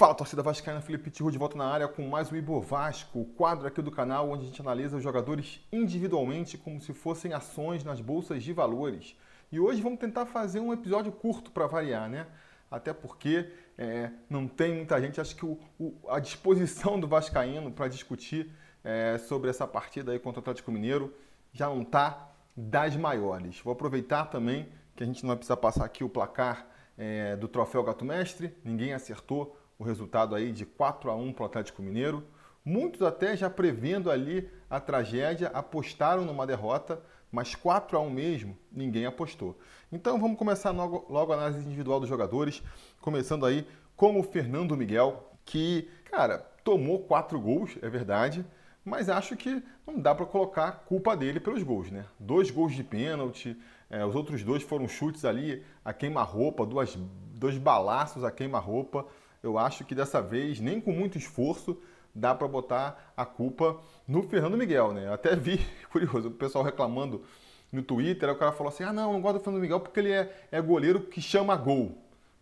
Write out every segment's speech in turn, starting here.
Fala, torcida vascaína, Felipe Tirro de volta na área com mais um Ibo Vasco, o quadro aqui do canal onde a gente analisa os jogadores individualmente como se fossem ações nas bolsas de valores. E hoje vamos tentar fazer um episódio curto para variar, né? Até porque é, não tem muita gente, acho que o, o, a disposição do vascaíno para discutir é, sobre essa partida aí contra o Atlético Mineiro já não está das maiores. Vou aproveitar também que a gente não vai precisar passar aqui o placar é, do troféu Gato Mestre, ninguém acertou o resultado aí de 4 a 1 para o Atlético Mineiro. Muitos até já prevendo ali a tragédia, apostaram numa derrota, mas 4 a 1 mesmo, ninguém apostou. Então vamos começar logo, logo a análise individual dos jogadores, começando aí com o Fernando Miguel, que, cara, tomou quatro gols, é verdade, mas acho que não dá para colocar culpa dele pelos gols, né? Dois gols de pênalti, é, os outros dois foram chutes ali a queima-roupa, dois balaços a queima-roupa eu acho que dessa vez, nem com muito esforço, dá para botar a culpa no Fernando Miguel, né? Eu até vi, curioso, o pessoal reclamando no Twitter, aí o cara falou assim, ah não, não gosto do Fernando Miguel porque ele é, é goleiro que chama gol.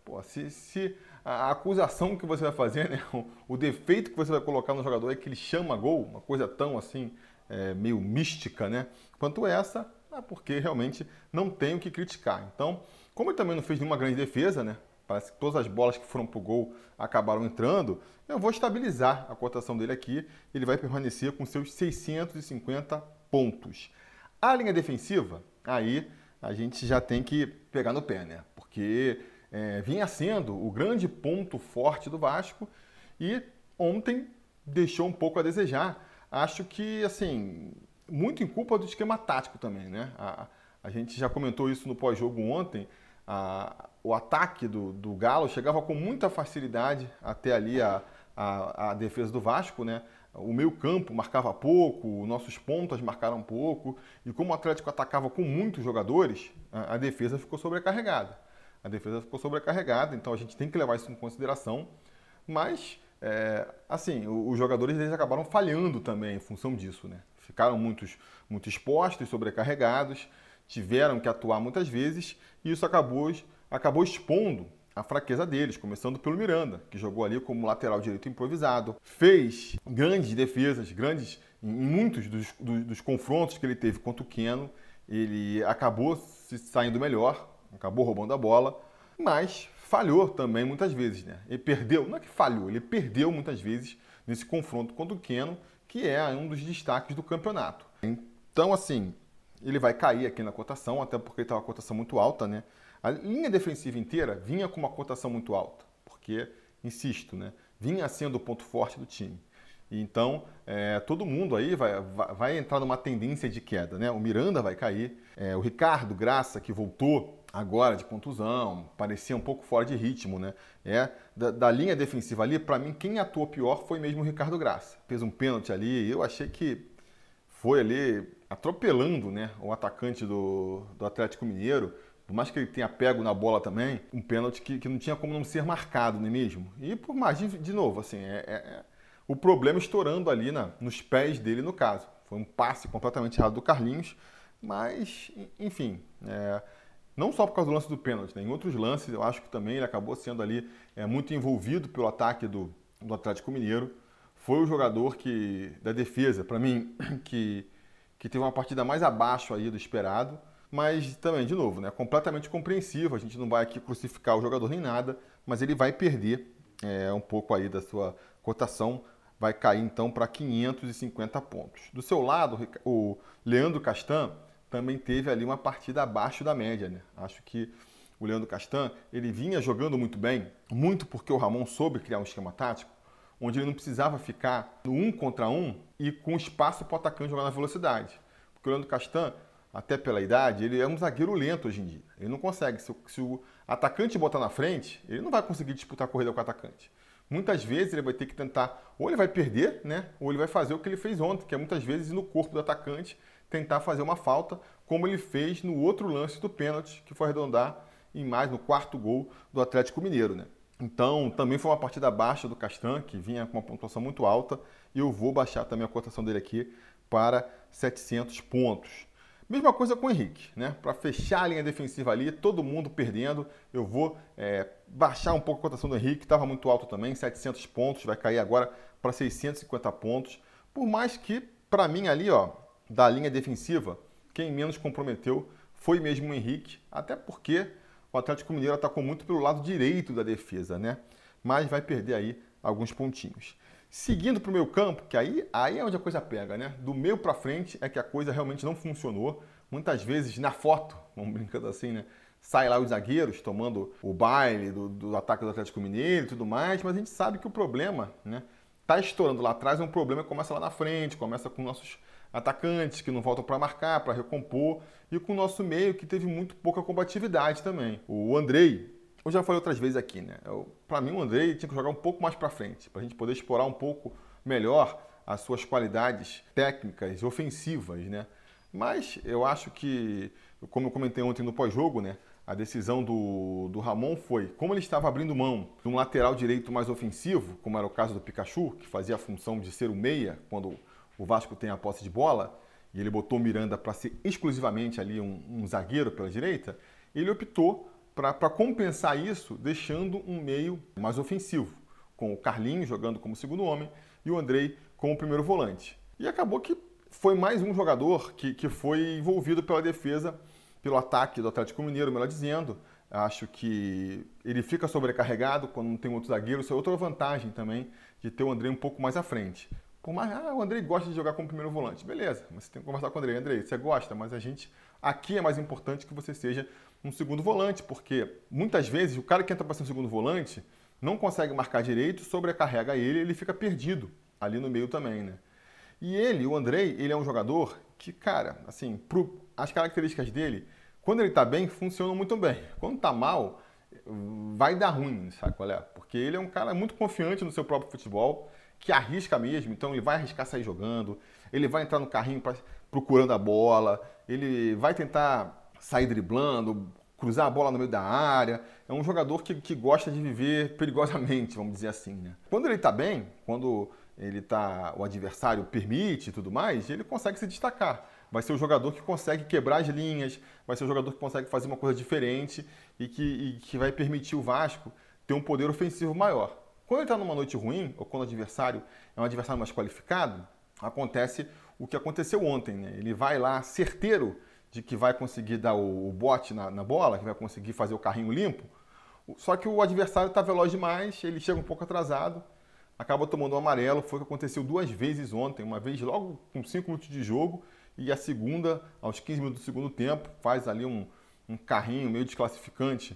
Pô, se, se a acusação que você vai fazer, né, o, o, defeito que você vai colocar no jogador é que ele chama gol, uma coisa tão assim, é, meio mística, né? Quanto essa, é porque realmente não tem o que criticar. Então, como ele também não fez nenhuma grande defesa, né? Parece que todas as bolas que foram para o gol acabaram entrando, eu vou estabilizar a cotação dele aqui, ele vai permanecer com seus 650 pontos. A linha defensiva, aí a gente já tem que pegar no pé, né? Porque é, vinha sendo o grande ponto forte do Vasco e ontem deixou um pouco a desejar. Acho que, assim, muito em culpa do esquema tático também, né? A, a gente já comentou isso no pós-jogo ontem, a, o ataque do, do Galo chegava com muita facilidade até ali a, a, a defesa do Vasco, né? O meio campo marcava pouco, nossos pontas marcaram pouco, e como o Atlético atacava com muitos jogadores, a, a defesa ficou sobrecarregada. A defesa ficou sobrecarregada, então a gente tem que levar isso em consideração. Mas, é, assim, os jogadores eles acabaram falhando também em função disso, né? Ficaram muitos, muito expostos, sobrecarregados tiveram que atuar muitas vezes e isso acabou, acabou expondo a fraqueza deles, começando pelo Miranda, que jogou ali como lateral direito improvisado, fez grandes defesas, grandes em muitos dos, dos, dos confrontos que ele teve contra o Keno, ele acabou se saindo melhor, acabou roubando a bola, mas falhou também muitas vezes, né? Ele perdeu, não é que falhou, ele perdeu muitas vezes nesse confronto contra o Keno, que é um dos destaques do campeonato. Então, assim, ele vai cair aqui na cotação, até porque está uma cotação muito alta, né? A linha defensiva inteira vinha com uma cotação muito alta, porque, insisto, né, vinha sendo o ponto forte do time. Então, é, todo mundo aí vai, vai, vai, entrar numa tendência de queda, né? O Miranda vai cair, é, o Ricardo Graça, que voltou agora de contusão, parecia um pouco fora de ritmo, né? É, da, da linha defensiva ali, para mim, quem atuou pior foi mesmo o Ricardo Graça. Fez um pênalti ali, eu achei que foi ali atropelando né, o atacante do, do Atlético Mineiro, por mais que ele tenha pego na bola também, um pênalti que, que não tinha como não ser marcado, não é mesmo? E por mais, de, de novo, assim, é, é, é, o problema estourando ali na, nos pés dele, no caso. Foi um passe completamente errado do Carlinhos, mas, enfim, é, não só por causa do lance do pênalti, né? em outros lances eu acho que também ele acabou sendo ali é, muito envolvido pelo ataque do, do Atlético Mineiro. Foi o jogador que da defesa, para mim, que que teve uma partida mais abaixo aí do esperado, mas também, de novo, né, completamente compreensivo, a gente não vai aqui crucificar o jogador nem nada, mas ele vai perder é, um pouco aí da sua cotação, vai cair então para 550 pontos. Do seu lado, o Leandro Castan também teve ali uma partida abaixo da média, né? Acho que o Leandro Castan, ele vinha jogando muito bem, muito porque o Ramon soube criar um esquema tático, onde ele não precisava ficar no um contra um e com espaço para o atacante jogar na velocidade. Porque o Leandro Castan, até pela idade, ele é um zagueiro lento hoje em dia. Ele não consegue. Se, se o atacante botar na frente, ele não vai conseguir disputar a corrida com o atacante. Muitas vezes ele vai ter que tentar, ou ele vai perder, né? Ou ele vai fazer o que ele fez ontem, que é muitas vezes no corpo do atacante tentar fazer uma falta, como ele fez no outro lance do pênalti, que foi arredondar em mais no quarto gol do Atlético Mineiro, né? Então, também foi uma partida baixa do Castan, que vinha com uma pontuação muito alta, e eu vou baixar também a cotação dele aqui para 700 pontos. Mesma coisa com o Henrique, né? Para fechar a linha defensiva ali, todo mundo perdendo, eu vou é, baixar um pouco a cotação do Henrique, estava muito alto também, 700 pontos, vai cair agora para 650 pontos. Por mais que, para mim ali, ó, da linha defensiva, quem menos comprometeu foi mesmo o Henrique, até porque o Atlético Mineiro atacou muito pelo lado direito da defesa, né? Mas vai perder aí alguns pontinhos. Seguindo para o meu campo, que aí, aí é onde a coisa pega, né? Do meio para frente é que a coisa realmente não funcionou. Muitas vezes na foto, vamos brincando assim, né? Sai lá os zagueiros tomando o baile do, do ataque do Atlético Mineiro e tudo mais, mas a gente sabe que o problema, né? Tá estourando lá atrás, é um problema que começa lá na frente, começa com nossos atacantes que não voltam para marcar, para recompor, e com o nosso meio que teve muito pouca combatividade também. O Andrei, eu já falei outras vezes aqui, né? Para mim, o Andrei tinha que jogar um pouco mais para frente, para a gente poder explorar um pouco melhor as suas qualidades técnicas, ofensivas, né? Mas eu acho que, como eu comentei ontem no pós-jogo, né? A decisão do, do Ramon foi, como ele estava abrindo mão de um lateral direito mais ofensivo, como era o caso do Pikachu, que fazia a função de ser o meia quando o Vasco tem a posse de bola, e ele botou Miranda para ser exclusivamente ali um, um zagueiro pela direita, ele optou para compensar isso, deixando um meio mais ofensivo, com o Carlinhos jogando como segundo homem e o Andrei como primeiro volante. E acabou que foi mais um jogador que, que foi envolvido pela defesa, pelo ataque do Atlético Mineiro, melhor dizendo. Acho que ele fica sobrecarregado quando não tem outro zagueiro. Isso é outra vantagem também de ter o Andrei um pouco mais à frente. Por mais, ah, o Andrei gosta de jogar como primeiro volante. Beleza, mas você tem que conversar com o Andrei. Andrei, você gosta, mas a gente. Aqui é mais importante que você seja um segundo volante, porque muitas vezes o cara que entra para ser um segundo volante não consegue marcar direito, sobrecarrega ele ele fica perdido ali no meio também, né? E ele, o Andrei, ele é um jogador que, cara, assim, pro, as características dele, quando ele tá bem, funcionam muito bem. Quando tá mal, vai dar ruim, sabe qual é? Porque ele é um cara muito confiante no seu próprio futebol, que arrisca mesmo, então ele vai arriscar sair jogando, ele vai entrar no carrinho pra, procurando a bola, ele vai tentar sair driblando, cruzar a bola no meio da área. É um jogador que, que gosta de viver perigosamente, vamos dizer assim. Né? Quando ele está bem, quando ele tá, o adversário permite e tudo mais, ele consegue se destacar. Vai ser o jogador que consegue quebrar as linhas, vai ser o jogador que consegue fazer uma coisa diferente e que, e que vai permitir o Vasco ter um poder ofensivo maior. Quando ele está numa noite ruim, ou quando o adversário é um adversário mais qualificado, acontece o que aconteceu ontem. Né? Ele vai lá certeiro de que vai conseguir dar o, bote na, na, bola, que vai conseguir fazer o carrinho limpo. Só que o adversário está veloz demais, ele chega um pouco atrasado, acaba tomando um amarelo. Foi o que aconteceu duas vezes ontem, uma vez logo com 5 minutos de jogo e a segunda, aos 15 minutos do segundo tempo, faz ali um, um carrinho meio desclassificante.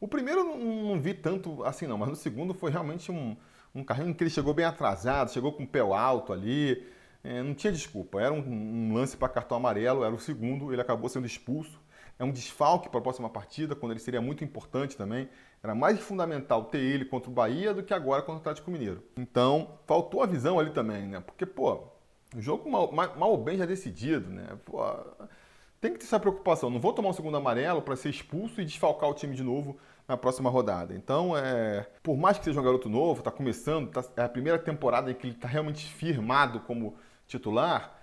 O primeiro não, não, vi tanto assim não, mas no segundo foi realmente um, um carrinho que ele chegou bem atrasado, chegou com o pé alto ali, é, não tinha desculpa. Era um, um lance para cartão amarelo, era o segundo, ele acabou sendo expulso. É um desfalque para a próxima partida, quando ele seria muito importante também. Era mais fundamental ter ele contra o Bahia do que agora contra o Atlético Mineiro. Então, faltou a visão ali também, né? Porque, pô, o jogo mal, mal ou bem já decidido, né? Pô, tem que ter essa preocupação. Não vou tomar um segundo amarelo para ser expulso e desfalcar o time de novo na próxima rodada. Então, é, por mais que seja um garoto novo, está começando, tá, é a primeira temporada em que ele está realmente firmado como titular,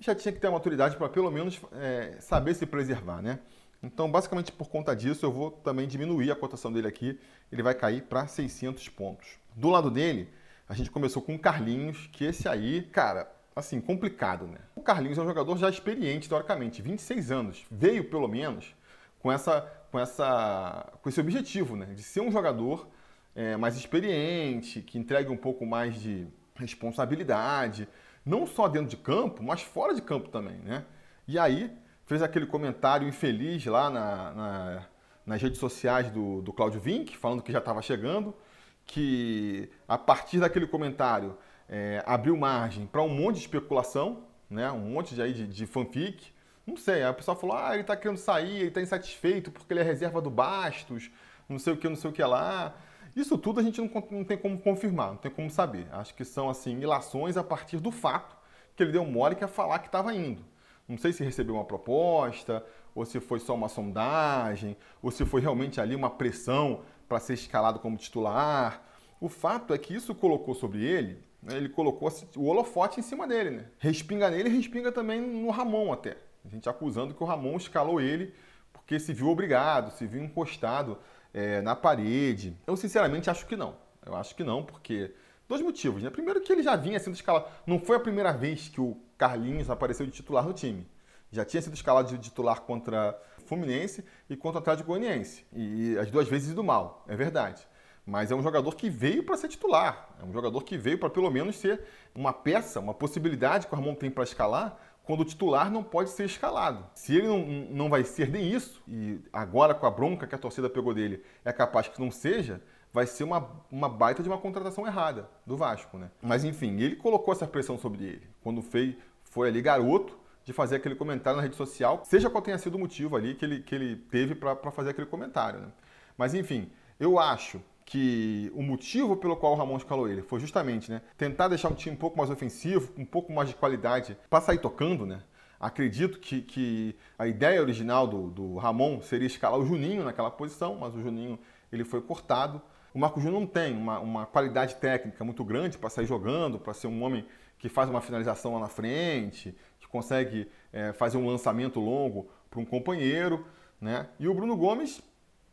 já tinha que ter a maturidade para pelo menos é, saber se preservar, né? Então, basicamente por conta disso, eu vou também diminuir a cotação dele aqui. Ele vai cair para 600 pontos. Do lado dele, a gente começou com o Carlinhos, que esse aí, cara, assim, complicado, né? O Carlinhos é um jogador já experiente, teoricamente, 26 anos. Veio, pelo menos, com, essa, com, essa, com esse objetivo, né? De ser um jogador é, mais experiente, que entregue um pouco mais de responsabilidade, não só dentro de campo, mas fora de campo também, né? E aí fez aquele comentário infeliz lá na, na, nas redes sociais do, do Claudio Vink, falando que já estava chegando, que a partir daquele comentário é, abriu margem para um monte de especulação, né? um monte de, aí de, de fanfic. Não sei, a pessoa falou, ah, ele está querendo sair, ele está insatisfeito porque ele é reserva do Bastos, não sei o que, não sei o que lá. Isso tudo a gente não, não tem como confirmar, não tem como saber. Acho que são assim ilações a partir do fato que ele deu mole que ia falar que estava indo. Não sei se recebeu uma proposta, ou se foi só uma sondagem, ou se foi realmente ali uma pressão para ser escalado como titular. O fato é que isso colocou sobre ele, né, ele colocou o holofote em cima dele, né? Respinga nele respinga também no Ramon até. A gente acusando que o Ramon escalou ele porque se viu obrigado, se viu encostado é, na parede. Eu sinceramente acho que não. Eu acho que não, porque. Dois motivos, né? Primeiro que ele já vinha sendo escalado. Não foi a primeira vez que o Carlinhos apareceu de titular no time. Já tinha sido escalado de titular contra Fluminense e contra o Atlético Goianiense. E as duas vezes do mal, é verdade. Mas é um jogador que veio para ser titular. É um jogador que veio para pelo menos ser uma peça, uma possibilidade que o Ramon tem para escalar quando o titular não pode ser escalado. Se ele não, não vai ser nem isso, e agora com a bronca que a torcida pegou dele é capaz que não seja, vai ser uma, uma baita de uma contratação errada do Vasco, né? Mas enfim, ele colocou essa pressão sobre ele. Quando fez, foi ali garoto de fazer aquele comentário na rede social, seja qual tenha sido o motivo ali que ele, que ele teve para fazer aquele comentário, né? Mas enfim, eu acho que o motivo pelo qual o Ramon escalou ele foi justamente né, tentar deixar um time um pouco mais ofensivo, um pouco mais de qualidade para sair tocando, né? Acredito que, que a ideia original do, do, Ramon seria escalar o Juninho naquela posição, mas o Juninho ele foi cortado. O Marco Júnior não tem uma, uma qualidade técnica muito grande para sair jogando, para ser um homem que faz uma finalização lá na frente, que consegue é, fazer um lançamento longo para um companheiro. Né? E o Bruno Gomes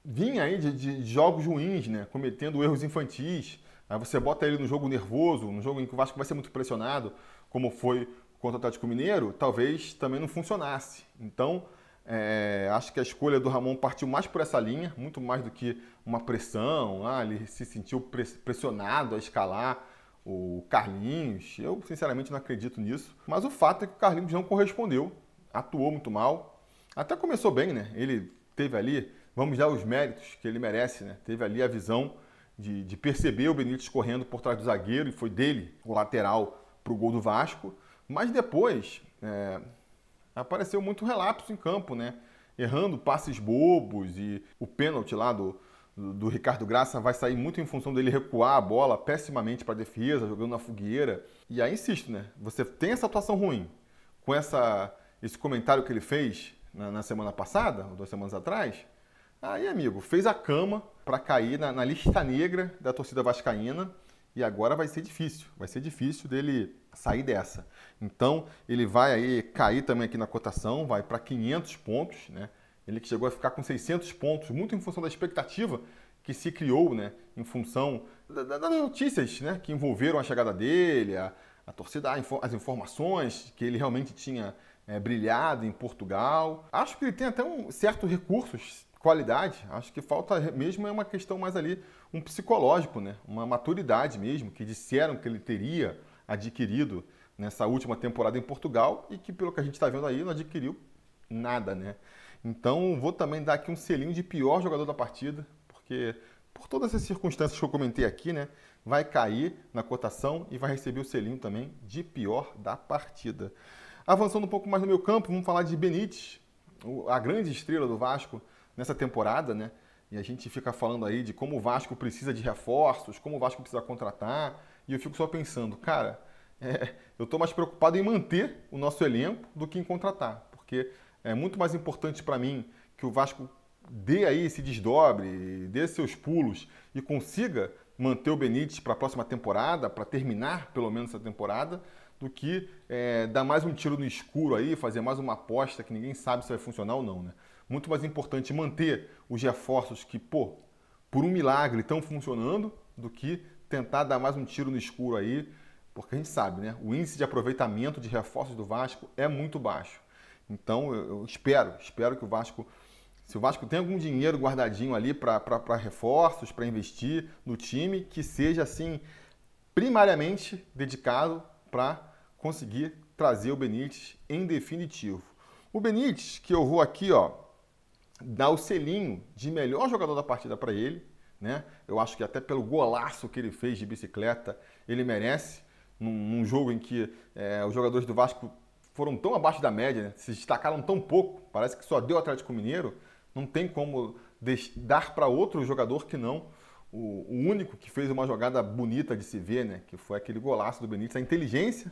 vinha aí de, de, jogos ruins, né? Cometendo erros infantis. Aí você bota ele no jogo nervoso, no jogo em que o Vasco vai ser muito pressionado, como foi contra o Atlético Mineiro, talvez também não funcionasse. Então, é, acho que a escolha do Ramon partiu mais por essa linha, muito mais do que uma pressão. Ah, ele se sentiu pressionado a escalar o Carlinhos. Eu, sinceramente, não acredito nisso. Mas o fato é que o Carlinhos não correspondeu, atuou muito mal. Até começou bem, né? Ele teve ali vamos dar os méritos que ele merece, né? Teve ali a visão de, de perceber o Benítez correndo por trás do zagueiro e foi dele o lateral para o gol do Vasco. Mas depois é, apareceu muito relapso em campo, né? Errando passes bobos e o pênalti lá do, do, do Ricardo Graça vai sair muito em função dele recuar a bola pessimamente para a defesa, jogando na fogueira. E aí insisto, né? Você tem essa atuação ruim com essa, esse comentário que ele fez na, na semana passada, duas semanas atrás, Aí, amigo, fez a cama para cair na, na, lista negra da torcida vascaína e agora vai ser difícil, vai ser difícil dele sair dessa. Então, ele vai aí cair também aqui na cotação, vai para 500 pontos, né? Ele que chegou a ficar com 600 pontos, muito em função da expectativa que se criou, né, em função das notícias, né, que envolveram a chegada dele, a, a torcida, as informações que ele realmente tinha é, brilhado em Portugal. Acho que ele tem até um certo recursos qualidade, acho que falta mesmo é uma questão mais ali, um psicológico, né? uma maturidade mesmo, que disseram que ele teria adquirido nessa última temporada em Portugal e que, pelo que a gente está vendo aí, não adquiriu nada. Né? Então, vou também dar aqui um selinho de pior jogador da partida, porque por todas essas circunstâncias que eu comentei aqui, né, vai cair na cotação e vai receber o selinho também de pior da partida. Avançando um pouco mais no meu campo, vamos falar de Benítez, a grande estrela do Vasco, nessa temporada, né? E a gente fica falando aí de como o Vasco precisa de reforços, como o Vasco precisa contratar, e eu fico só pensando, cara, é, eu estou mais preocupado em manter o nosso elenco do que em contratar, porque é muito mais importante para mim que o Vasco dê aí esse desdobre, dê seus pulos e consiga manter o Benítez para a próxima temporada, para terminar pelo menos essa temporada, do que é, dar mais um tiro no escuro aí, fazer mais uma aposta que ninguém sabe se vai funcionar ou não, né? Muito mais importante manter os reforços que, pô, por um milagre estão funcionando, do que tentar dar mais um tiro no escuro aí, porque a gente sabe, né? O índice de aproveitamento de reforços do Vasco é muito baixo. Então eu, espero, espero que o Vasco, se o Vasco tem algum dinheiro guardadinho ali para reforços, para investir no time, que seja assim primariamente dedicado para conseguir trazer o Benítez em definitivo. O Benítez, que eu vou aqui, ó, dá o selinho de melhor jogador da partida para ele. Né? Eu acho que até pelo golaço que ele fez de bicicleta, ele merece. Num, num jogo em que é, os jogadores do Vasco foram tão abaixo da média, né? se destacaram tão pouco, parece que só deu Atlético Mineiro, não tem como dar para outro jogador que não o, o, único que fez uma jogada bonita de se ver, né? que foi aquele golaço do Benítez, a inteligência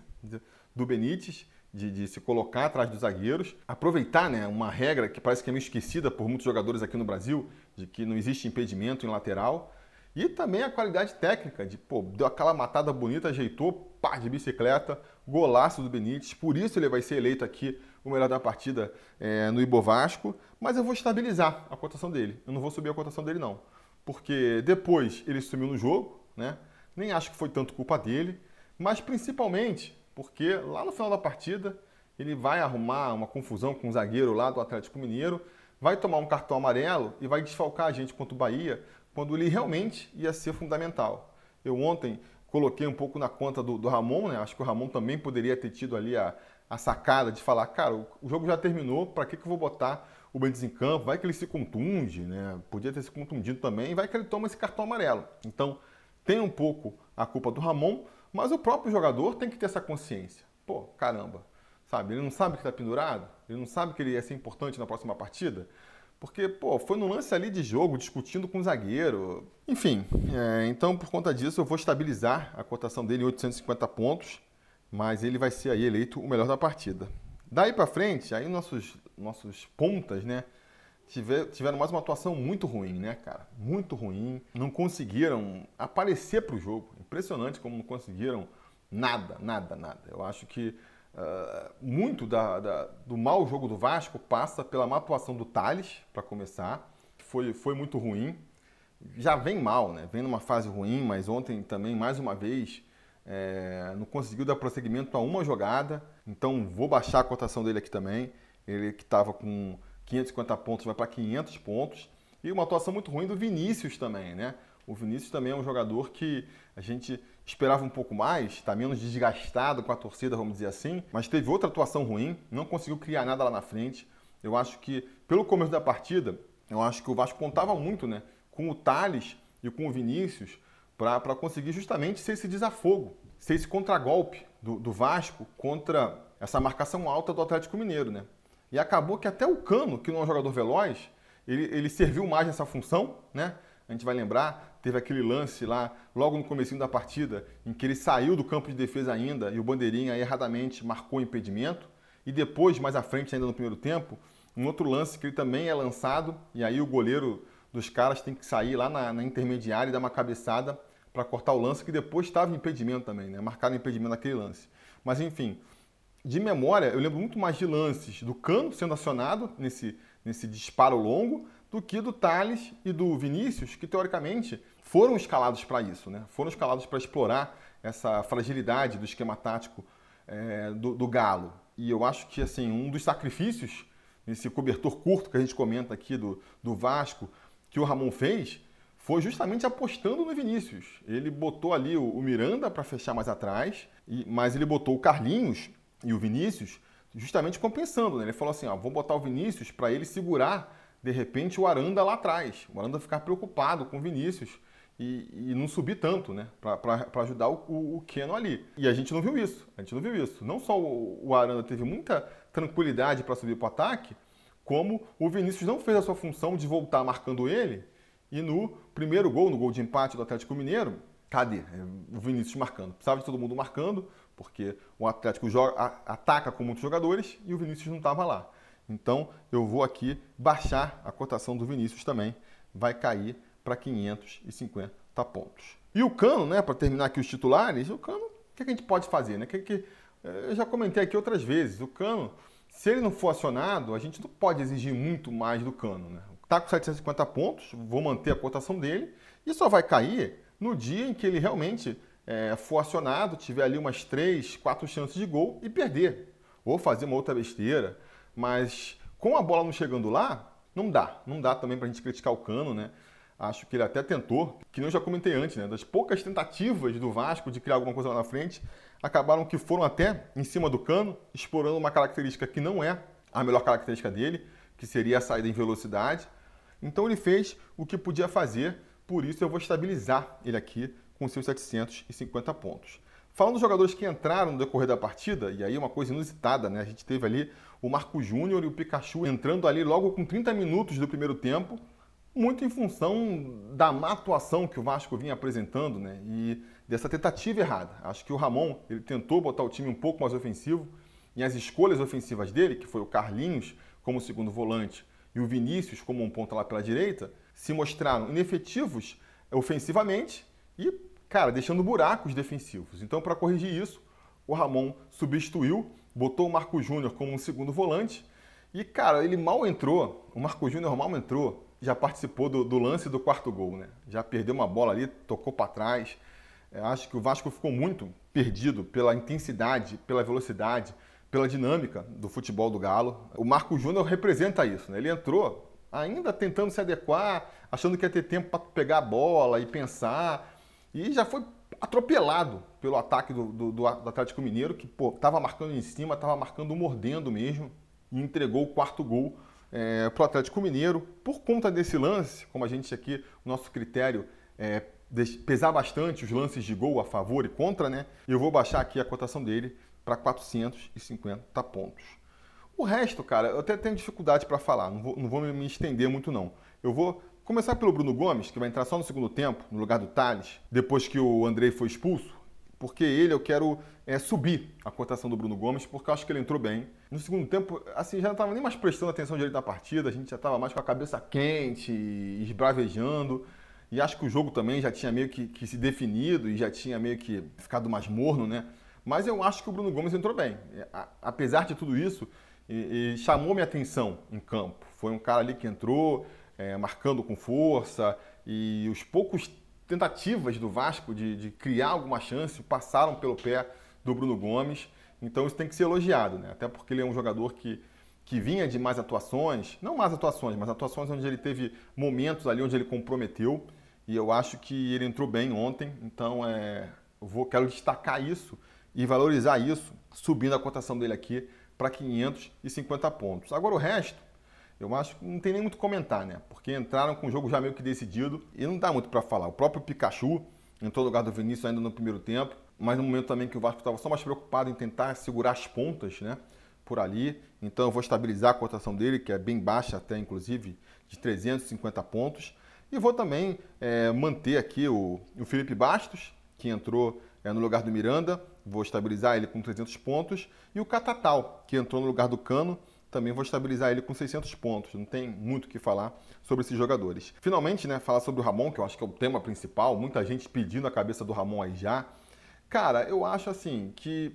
do Benítez de, de, se colocar atrás dos zagueiros, aproveitar né, uma regra que parece que é meio esquecida por muitos jogadores aqui no Brasil, de que não existe impedimento em lateral, e também a qualidade técnica, de pô, deu aquela matada bonita, ajeitou, pá, de bicicleta, golaço do Benítez, por isso ele vai ser eleito aqui o melhor da partida é, no Ibovasco, mas eu vou estabilizar a cotação dele. Eu não vou subir a cotação dele, não. Porque depois ele sumiu no jogo, né? Nem acho que foi tanto culpa dele, mas principalmente porque lá no final da partida ele vai arrumar uma confusão com o zagueiro lá do Atlético Mineiro, vai tomar um cartão amarelo e vai desfalcar a gente contra o Bahia, quando ele realmente ia ser fundamental. Eu ontem coloquei um pouco na conta do, do Ramon, né? Acho que o Ramon também poderia ter tido ali a, a sacada de falar, cara, o, o jogo já terminou, para que, que eu vou botar o Benítez em campo? Vai que ele se contunde, né? Podia ter se contundido também, vai que ele toma esse cartão amarelo. Então, tem um pouco a culpa do Ramon, mas o próprio jogador tem que ter essa consciência. Pô, caramba, sabe? Ele não sabe que está pendurado? Ele não sabe que ele ia ser importante na próxima partida? Porque, pô, foi no lance ali de jogo, discutindo com o zagueiro. Enfim, é, então por conta disso eu vou estabilizar a cotação dele em 850 pontos, mas ele vai ser aí eleito o melhor da partida. Daí para frente, aí nossos, nossos pontas, né, tiver, tiveram mais uma atuação muito ruim, né, cara? Muito ruim. Não conseguiram aparecer para o jogo. Impressionante como não conseguiram nada, nada, nada. Eu acho que Uh, muito da, da, do mau jogo do Vasco passa pela má atuação do Thales, para começar. Foi, foi muito ruim. Já vem mal, né? Vem numa fase ruim, mas ontem também, mais uma vez, é, não conseguiu dar prosseguimento a uma jogada. Então vou baixar a cotação dele aqui também. Ele que estava com 550 pontos vai para 500 pontos. E uma atuação muito ruim do Vinícius também, né? O Vinícius também é um jogador que a gente esperava um pouco mais, está menos desgastado com a torcida, vamos dizer assim, mas teve outra atuação ruim, não conseguiu criar nada lá na frente. Eu acho que, pelo começo da partida, eu acho que o Vasco contava muito né, com o Thales e com o Vinícius para conseguir justamente ser esse desafogo, ser esse contragolpe do, do Vasco contra essa marcação alta do Atlético Mineiro. Né? E acabou que até o Cano, que não é um jogador veloz, ele, ele serviu mais nessa função, né? A gente vai lembrar, teve aquele lance lá, logo no começo da partida, em que ele saiu do campo de defesa ainda e o Bandeirinha erradamente marcou o impedimento. E depois, mais à frente, ainda no primeiro tempo, um outro lance que ele também é lançado e aí o goleiro dos caras tem que sair lá na, na intermediária e dar uma cabeçada para cortar o lance, que depois estava impedimento também, né? Marcaram impedimento naquele lance. Mas enfim, de memória, eu lembro muito mais de lances do Cano sendo acionado nesse, nesse disparo longo do que do Thales e do Vinícius, que teoricamente foram escalados para isso, né? foram escalados para explorar essa fragilidade do esquema tático é, do, do, Galo. E eu acho que assim um dos sacrifícios nesse cobertor curto que a gente comenta aqui do, do Vasco, que o Ramon fez, foi justamente apostando no Vinícius. Ele botou ali o, o Miranda para fechar mais atrás, e, mas ele botou o Carlinhos e o Vinícius justamente compensando. Né? Ele falou assim: ó, vou botar o Vinícius para ele segurar de repente o Aranda lá atrás. O Aranda ficar preocupado com o Vinícius e, e não subir tanto, né? Para ajudar o, o, o, Keno ali. E a gente não viu isso. A gente não viu isso. Não só o, o Aranda teve muita tranquilidade para subir para o ataque, como o Vinícius não fez a sua função de voltar marcando ele. E no primeiro gol, no gol de empate do Atlético Mineiro, cadê? É, o Vinícius marcando. Precisava de todo mundo marcando, porque o Atlético joga, ataca com muitos jogadores e o Vinícius não estava lá. Então eu vou aqui baixar a cotação do Vinícius também, vai cair para 550 pontos. E o Cano, né, para terminar aqui os titulares, o Cano, o que a gente pode fazer? Né? Que, que, eu já comentei aqui outras vezes, o Cano, se ele não for acionado, a gente não pode exigir muito mais do Cano. Né? Está com 750 pontos, vou manter a cotação dele e só vai cair no dia em que ele realmente é, for acionado, tiver ali umas 3, 4 chances de gol e perder. Ou fazer uma outra besteira, mas com a bola não chegando lá, não dá. Não dá também para a gente criticar o Cano, né? Acho que ele até tentou, que eu já comentei antes, né? Das poucas tentativas do Vasco de criar alguma coisa lá na frente, acabaram que foram até em cima do Cano, explorando uma característica que não é a melhor característica dele, que seria a saída em velocidade. Então ele fez o que podia fazer, por isso eu vou estabilizar ele aqui com seus 750 pontos. Falando dos jogadores que entraram no decorrer da partida, e aí uma coisa inusitada, né? A gente teve ali o Marco Júnior e o Pikachu entrando ali logo com 30 minutos do primeiro tempo, muito em função da má atuação que o Vasco vinha apresentando, né? E dessa tentativa errada. Acho que o Ramon, ele tentou botar o time um pouco mais ofensivo, e as escolhas ofensivas dele, que foi o Carlinhos como segundo volante e o Vinícius como um ponta lá pela direita, se mostraram inefetivos ofensivamente e cara, deixando buracos defensivos. Então, para corrigir isso, o Ramon substituiu, botou o Marco Júnior como um segundo volante. E, cara, ele mal entrou, o Marco Júnior mal entrou, já participou do, do, lance do quarto gol, né? Já perdeu uma bola ali, tocou para trás. Eu acho que o Vasco ficou muito perdido pela intensidade, pela velocidade, pela dinâmica do futebol do Galo. O Marco Júnior representa isso, né? Ele entrou ainda tentando se adequar, achando que ia ter tempo para pegar a bola e pensar, e já foi atropelado pelo ataque do, do, do Atlético Mineiro, que estava marcando em cima, estava marcando mordendo mesmo, e entregou o quarto gol é, para o Atlético Mineiro. Por conta desse lance, como a gente aqui, o nosso critério é pesar bastante os lances de gol a favor e contra, né? Eu vou baixar aqui a cotação dele para 450 pontos. O resto, cara, eu até tenho dificuldade para falar, não vou, não vou me estender muito não. Eu vou começar pelo Bruno Gomes, que vai entrar só no segundo tempo, no lugar do Thales, depois que o Andrei foi expulso, porque ele eu quero é, subir a cotação do Bruno Gomes, porque eu acho que ele entrou bem. No segundo tempo, assim, já não estava nem mais prestando atenção direito na partida, a gente já estava mais com a cabeça quente, esbravejando. E acho que o jogo também já tinha meio que, que se definido e já tinha meio que ficado mais morno, né? Mas eu acho que o Bruno Gomes entrou bem. Apesar de tudo isso, e, e chamou minha atenção em campo. Foi um cara ali que entrou, é, marcando com força, e os poucos tentativas do Vasco de, de, criar alguma chance passaram pelo pé do Bruno Gomes. Então isso tem que ser elogiado, né? Até porque ele é um jogador que, que vinha de mais atuações, não mais atuações, mas atuações onde ele teve momentos ali onde ele comprometeu. E eu acho que ele entrou bem ontem, então é, vou, quero destacar isso e valorizar isso, subindo a cotação dele aqui para 550 pontos. Agora o resto, eu acho que não tem nem muito comentar, né? Porque entraram com o jogo já meio que decidido e não dá muito para falar. O próprio Pikachu entrou no lugar do Vinícius ainda no primeiro tempo, mas no momento também que o Vasco estava só mais preocupado em tentar segurar as pontas, né? Por ali. Então eu vou estabilizar a cotação dele, que é bem baixa até, inclusive, de 350 pontos. E vou também é, manter aqui o, o Felipe Bastos, que entrou é, no lugar do Miranda, vou estabilizar ele com 300 pontos. E o Catatal, que entrou no lugar do Cano, também vou estabilizar ele com 600 pontos. Não tem muito o que falar sobre esses jogadores. Finalmente, né, falar sobre o Ramon, que eu acho que é o tema principal. Muita gente pedindo a cabeça do Ramon aí já. Cara, eu acho assim que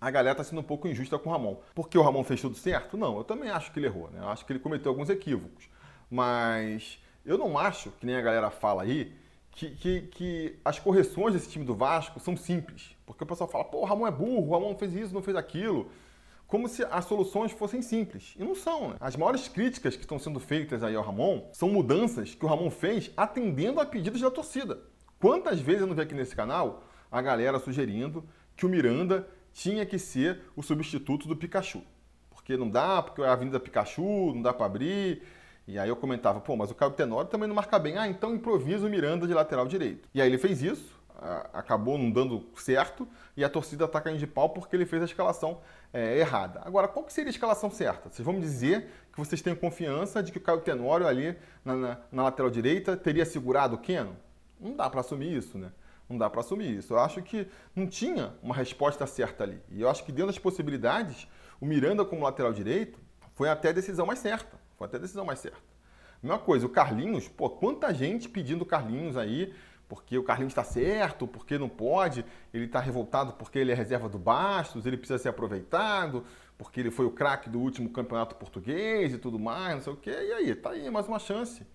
a galera está sendo um pouco injusta com o Ramon. Porque o Ramon fez tudo certo? Não, eu também acho que ele errou. Né? Eu acho que ele cometeu alguns equívocos. Mas eu não acho, que nem a galera fala aí, que, que, que, as correções desse time do Vasco são simples. Porque o pessoal fala, pô, o Ramon é burro, o Ramon fez isso, não fez aquilo. Como se as soluções fossem simples. E não são, né? As maiores críticas que estão sendo feitas aí ao Ramon são mudanças que o Ramon fez atendendo a pedidos da torcida. Quantas vezes eu não vi aqui nesse canal a galera sugerindo que o Miranda tinha que ser o substituto do Pikachu. Porque não dá, porque é a Avenida Pikachu, não dá para abrir, e aí eu comentava, pô, mas o Caio Tenório também não marca bem. Ah, então improvisa o Miranda de lateral direito. E aí ele fez isso, acabou não dando certo, e a torcida tá caindo de pau porque ele fez a escalação é, errada. Agora, qual que seria a escalação certa? Vocês vão me dizer que vocês têm confiança de que o Caio Tenório ali na, na, na lateral direita teria segurado o Keno? Não dá para assumir isso, né? Não dá para assumir isso. Eu acho que não tinha uma resposta certa ali. E eu acho que dentro das possibilidades, o Miranda como lateral direito foi até a decisão mais certa. Foi até a decisão mais certa. Mesma coisa, o Carlinhos, pô, quanta gente pedindo Carlinhos aí, porque o Carlinhos está certo, porque não pode, ele está revoltado porque ele é reserva do Bastos, ele precisa ser aproveitado, porque ele foi o craque do último campeonato português e tudo mais, não sei o quê. E aí, tá aí, mais uma chance.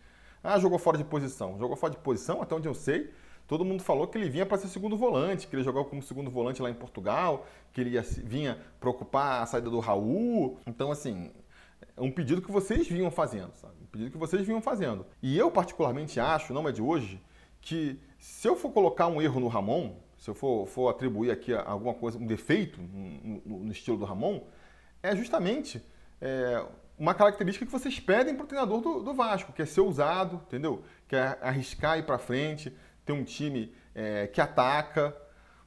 Ah, jogou fora de posição. Jogou fora de posição, até onde eu sei, todo mundo falou que ele vinha para ser segundo volante, que ele jogou como segundo volante lá em Portugal, que ele ia, vinha para ocupar a saída do Raul. Então, assim, é um pedido que vocês vinham fazendo, sabe? Um pedido que vocês vinham fazendo. E eu particularmente acho, não é de hoje, que se eu for colocar um erro no Ramon, se eu for, for atribuir aqui alguma coisa, um defeito no, no, no estilo do Ramon, é justamente é, uma característica que vocês pedem para o treinador do, do, Vasco, que é ser ousado, entendeu? Que é arriscar ir para frente, ter um time é, que ataca,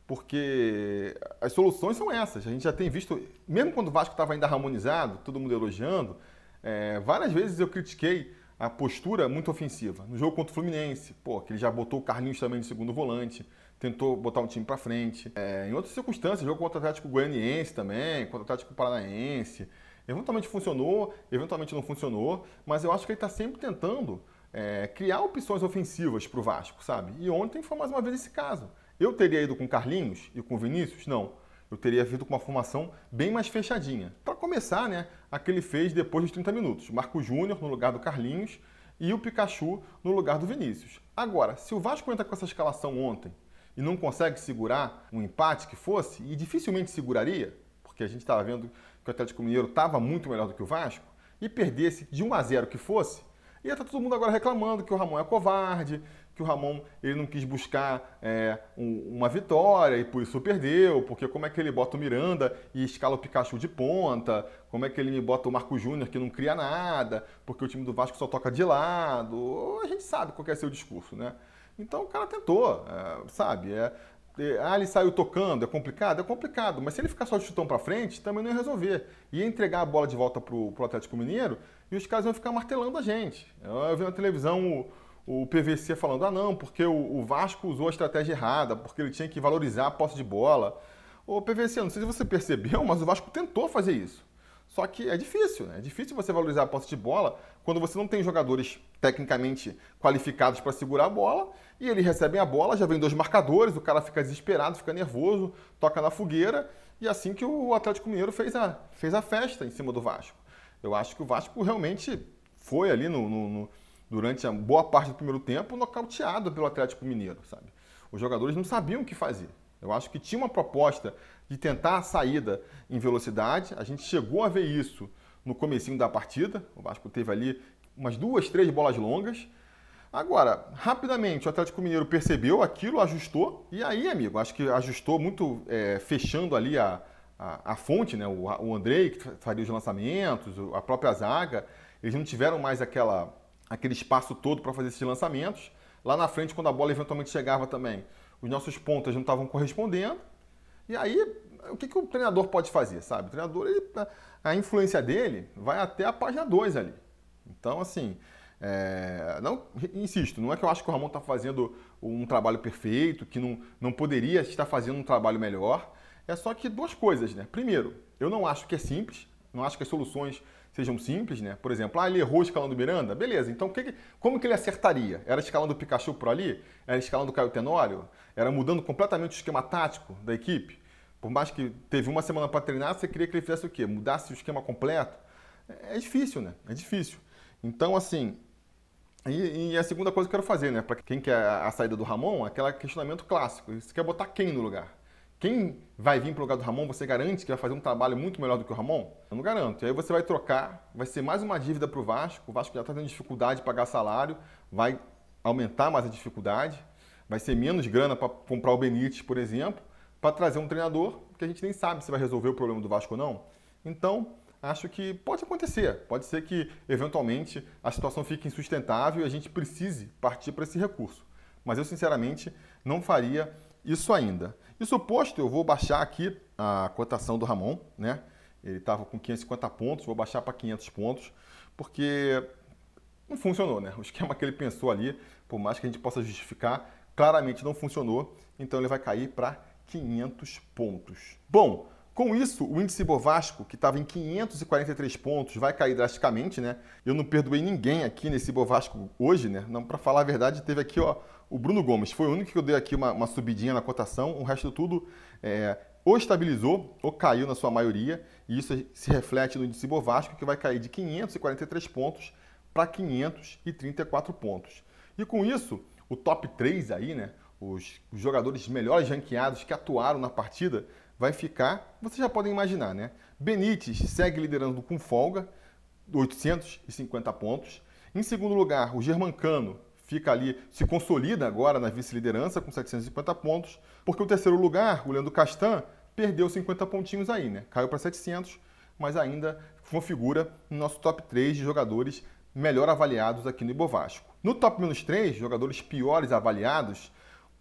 porque as soluções são essas. A gente já tem visto, mesmo quando o Vasco estava ainda harmonizado, todo mundo elogiando, é, várias vezes eu critiquei a postura muito ofensiva. No jogo contra o Fluminense, pô, que ele já botou o Carlinhos também de segundo volante, tentou botar um time para frente. É, em outras circunstâncias, jogo contra o Atlético Goianiense também, contra o Atlético Paranaense. Eventualmente funcionou, eventualmente não funcionou, mas eu acho que ele está sempre tentando é, criar opções ofensivas para o Vasco, sabe? E ontem foi mais uma vez esse caso Eu teria ido com Carlinhos e com Vinícius? Não. Eu teria vindo com uma formação bem mais fechadinha. Para começar, né, a que ele fez depois dos 30 minutos. Marco Júnior no lugar do Carlinhos e o Pikachu no lugar do Vinícius. Agora, se o Vasco entra com essa escalação ontem e não consegue segurar um empate que fosse, e dificilmente seguraria, porque a gente estava vendo que o Atlético Mineiro estava muito melhor do que o Vasco, e perdesse de 1 a 0 que fosse, ia estar tá todo mundo agora reclamando que o Ramon é covarde, que o Ramon ele não quis buscar é, um, uma vitória e por isso perdeu, porque como é que ele bota o Miranda e escala o Pikachu de ponta, como é que ele bota o Marco Júnior que não cria nada, porque o time do Vasco só toca de lado, a gente sabe qual é seu discurso, né? Então o cara tentou, é, sabe? É, é, ah, ele saiu tocando, é complicado? É complicado, mas se ele ficar só de chutão para frente, também não ia resolver. Ia entregar a bola de volta pro, pro Atlético Mineiro e os caras iam ficar martelando a gente. Eu vi na televisão o, o PVC falando, ah não, porque o, o, Vasco usou a estratégia errada, porque ele tinha que valorizar a posse de bola. Ô PVC, não sei se você percebeu, mas o Vasco tentou fazer isso. Só que é difícil, né? É difícil você valorizar a posse de bola quando você não tem jogadores tecnicamente qualificados para segurar a bola e eles recebem a bola, já vem dois marcadores, o cara fica desesperado, fica nervoso, toca na fogueira e assim que o Atlético Mineiro fez a, fez a festa em cima do Vasco. Eu acho que o Vasco realmente foi ali no, no, no durante a boa parte do primeiro tempo nocauteado pelo Atlético Mineiro, sabe? Os jogadores não sabiam o que fazer. Eu acho que tinha uma proposta de tentar a saída em velocidade. A gente chegou a ver isso no comecinho da partida. O Vasco teve ali umas duas, três bolas longas. Agora, rapidamente, o Atlético Mineiro percebeu aquilo, ajustou. E aí, amigo, acho que ajustou muito, é, fechando ali a, a, a, fonte, né? O, o Andrei, que faria os lançamentos, a própria zaga. Eles não tiveram mais aquela, aquele espaço todo para fazer esses lançamentos. Lá na frente, quando a bola eventualmente chegava também, os nossos pontas não estavam correspondendo. E aí, o que, que o treinador pode fazer, sabe? O treinador, ele, a influência dele vai até a página 2 ali. Então, assim, é, não, insisto, não é que eu acho que o Ramon está fazendo um trabalho perfeito, que não, não poderia estar fazendo um trabalho melhor. É só que duas coisas, né? Primeiro, eu não acho que é simples, não acho que as soluções sejam simples, né? Por exemplo, ah, ele errou escalando Miranda, beleza, então que, como que ele acertaria? Era escalando o Pikachu por ali? Era escalando o Caio Tenório? Era mudando completamente o esquema tático da equipe? Por mais que teve uma semana para treinar, você queria que ele fizesse o quê? Mudasse o esquema completo? É, é difícil, né? É difícil. Então, assim, e, e, a segunda coisa que eu quero fazer, né? Para quem quer a saída do Ramon, aquele questionamento clássico. Você quer botar quem no lugar? Quem vai vir para o lugar do Ramon, você garante que vai fazer um trabalho muito melhor do que o Ramon? Eu não garanto. E aí você vai trocar, vai ser mais uma dívida para o Vasco. O Vasco já está tendo dificuldade de pagar salário, vai aumentar mais a dificuldade. Vai ser menos grana para comprar o Benítez, por exemplo, para trazer um treinador que a gente nem sabe se vai resolver o problema do Vasco ou não. Então, acho que pode acontecer. Pode ser que, eventualmente, a situação fique insustentável e a gente precise partir para esse recurso. Mas eu, sinceramente, não faria isso ainda. Isso posto, eu vou baixar aqui a cotação do Ramon, né? Ele estava com 550 pontos, vou baixar para 500 pontos, porque não funcionou, né? O esquema que ele pensou ali, por mais que a gente possa justificar, claramente não funcionou, então ele vai cair para 500 pontos. Bom, com isso, o índice Bovasco, que estava em 543 pontos, vai cair drasticamente, né? Eu não perdoei ninguém aqui nesse Bovasco hoje, né? Não, para falar a verdade, teve aqui, ó, o Bruno Gomes. Foi o único que eu dei aqui uma, uma subidinha na cotação. O resto tudo é, ou estabilizou ou caiu na sua maioria. E isso se reflete no índice Bovasco, que vai cair de 543 pontos para 534 pontos. E com isso, o top 3 aí, né? Os, os jogadores melhores ranqueados que atuaram na partida vai ficar, vocês já podem imaginar, né? Benítez segue liderando com folga, 850 pontos. Em segundo lugar, o Germancano fica ali, se consolida agora na vice-liderança com 750 pontos, porque o terceiro lugar, o Leandro Castan, perdeu 50 pontinhos aí, né? Caiu para 700, mas ainda configura no nosso top 3 de jogadores melhor avaliados aqui no Ibovasco. No top menos 3, jogadores piores avaliados,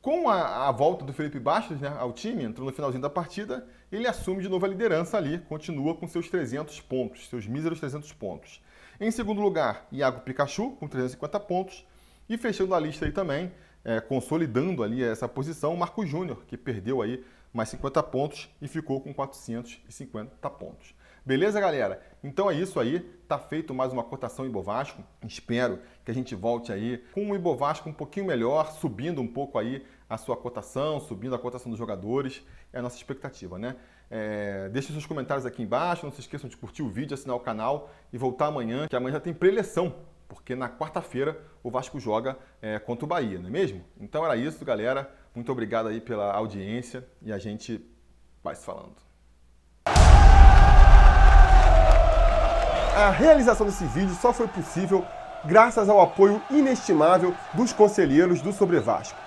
com a, a, volta do Felipe Bastos né, ao time, entrou no finalzinho da partida, ele assume de novo a liderança ali, continua com seus 300 pontos, seus míseros 300 pontos. Em segundo lugar, Iago Pikachu, com 350 pontos. E fechando a lista aí também, é, consolidando ali essa posição, Marco Júnior, que perdeu aí mais 50 pontos e ficou com 450 pontos. Beleza, galera? Então é isso aí. Tá feito mais uma cotação Ibovasco. Espero que a gente volte aí com o Ibovasco um pouquinho melhor, subindo um pouco aí a sua cotação, subindo a cotação dos jogadores. É a nossa expectativa, né? É, seus comentários aqui embaixo, não se esqueçam de curtir o vídeo, assinar o canal e voltar amanhã, que amanhã já tem preleção, porque na quarta-feira o Vasco joga é, contra o Bahia, não é mesmo? Então era isso, galera. Muito obrigado aí pela audiência e a gente vai se falando. A realização desse vídeo só foi possível graças ao apoio inestimável dos conselheiros do Sobre Vasco.